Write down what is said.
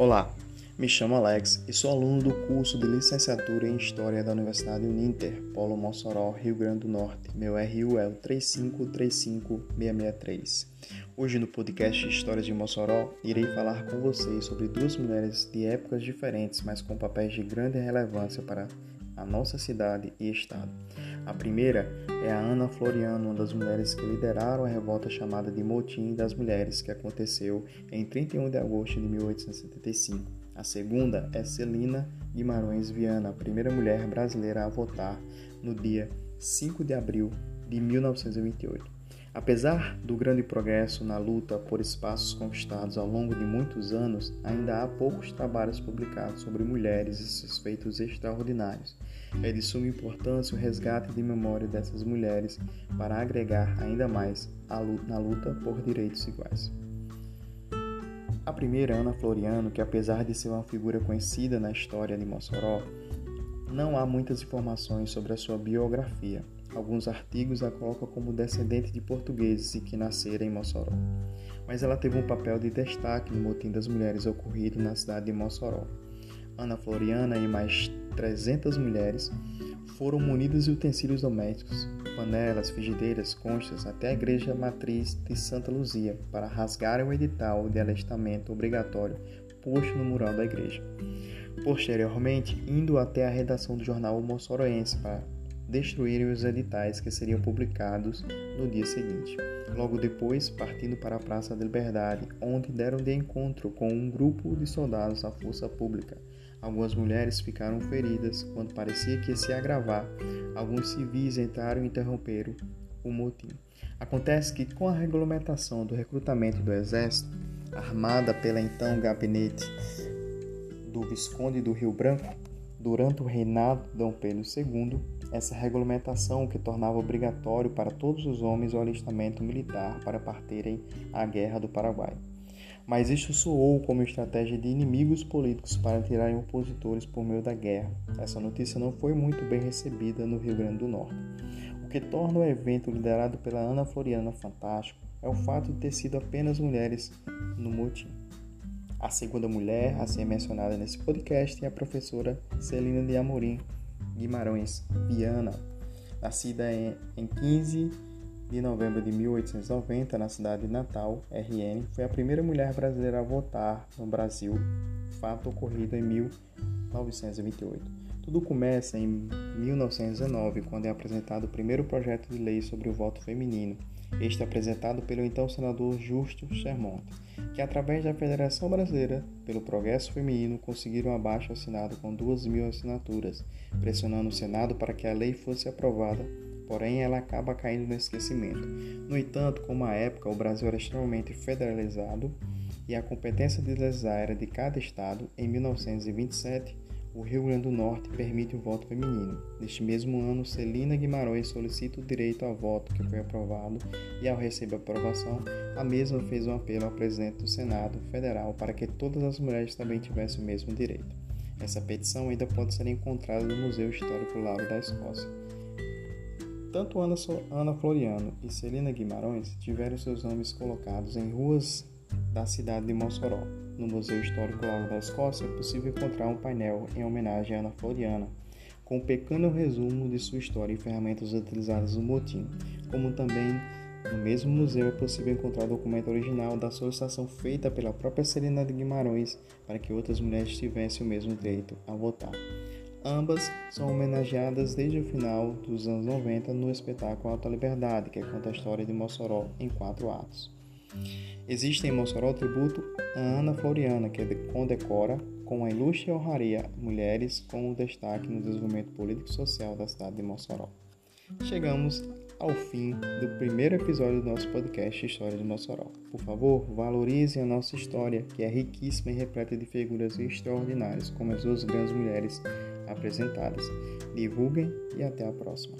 Olá, me chamo Alex e sou aluno do curso de Licenciatura em História da Universidade Uninter, Polo Mossoró, Rio Grande do Norte. Meu RU é o 3535663. Hoje no podcast Histórias de Mossoró, irei falar com vocês sobre duas mulheres de épocas diferentes, mas com papéis de grande relevância para a nossa cidade e estado. A primeira é a Ana Floriano, uma das mulheres que lideraram a revolta chamada de Motim das Mulheres, que aconteceu em 31 de agosto de 1875. A segunda é Celina Guimarães Viana, a primeira mulher brasileira a votar no dia 5 de abril de 1928. Apesar do grande progresso na luta por espaços conquistados ao longo de muitos anos, ainda há poucos trabalhos publicados sobre mulheres e seus feitos extraordinários. É de suma importância o resgate de memória dessas mulheres para agregar ainda mais na luta por direitos iguais. A primeira, Ana Floriano, que apesar de ser uma figura conhecida na história de Mossoró, não há muitas informações sobre a sua biografia. Alguns artigos a colocam como descendente de portugueses e que nasceram em Mossoró. Mas ela teve um papel de destaque no motim das mulheres ocorrido na cidade de Mossoró. Ana Floriana e mais 300 mulheres foram munidas de utensílios domésticos, panelas, frigideiras, conchas, até a igreja matriz de Santa Luzia, para rasgarem o edital de alistamento obrigatório posto no mural da igreja. Posteriormente, indo até a redação do jornal Mossoroense para destruírem os editais que seriam publicados no dia seguinte. Logo depois, partindo para a Praça da Liberdade, onde deram de encontro com um grupo de soldados da Força Pública. Algumas mulheres ficaram feridas quando parecia que ia se agravar. Alguns civis entraram e interromperam o motim. Acontece que, com a regulamentação do recrutamento do Exército, armada pela então gabinete do Visconde do Rio Branco, durante o reinado de Dom Pedro II, essa regulamentação que tornava obrigatório para todos os homens o alistamento militar para partirem à Guerra do Paraguai. Mas isso soou como estratégia de inimigos políticos para tirarem opositores por meio da guerra. Essa notícia não foi muito bem recebida no Rio Grande do Norte. O que torna o evento liderado pela Ana Floriana fantástico é o fato de ter sido apenas mulheres no motim. A segunda mulher a ser mencionada nesse podcast é a professora Celina de Amorim, Guimarães Viana, nascida em 15 de novembro de 1890 na cidade de Natal, RN, foi a primeira mulher brasileira a votar no Brasil, fato ocorrido em 1928. Tudo começa em 1919, quando é apresentado o primeiro projeto de lei sobre o voto feminino, este apresentado pelo então senador Justo Chermont, que através da Federação Brasileira pelo Progresso Feminino conseguiram um abaixo assinado com duas mil assinaturas, pressionando o Senado para que a lei fosse aprovada, porém ela acaba caindo no esquecimento. No entanto, como à época o Brasil era extremamente federalizado e a competência de legislar era de cada estado, em 1927 o Rio Grande do Norte permite o voto feminino. Neste mesmo ano, Celina Guimarães solicita o direito ao voto, que foi aprovado, e ao receber a aprovação, a mesma fez um apelo ao presidente do Senado Federal para que todas as mulheres também tivessem o mesmo direito. Essa petição ainda pode ser encontrada no Museu Histórico Lauro da Escócia. Tanto Ana Floriano e Celina Guimarães tiveram seus nomes colocados em ruas da cidade de Mossoró. No Museu Histórico Lago da Escócia é possível encontrar um painel em homenagem a Ana Floriana, com um pequeno resumo de sua história e ferramentas utilizadas no motim, como também no mesmo museu é possível encontrar o documento original da solicitação feita pela própria Celina de Guimarães para que outras mulheres tivessem o mesmo direito a votar. Ambas são homenageadas desde o final dos anos 90 no espetáculo Alta Liberdade, que conta a história de Mossoró em quatro atos. Existe em Mossoró o tributo a Ana Floriana, que condecora com a ilustre honraria mulheres com destaque no desenvolvimento político e social da cidade de Mossoró. Chegamos ao fim do primeiro episódio do nosso podcast História de Mossoró. Por favor, valorizem a nossa história, que é riquíssima e repleta de figuras extraordinárias, como as duas grandes mulheres apresentadas. Divulguem e até a próxima.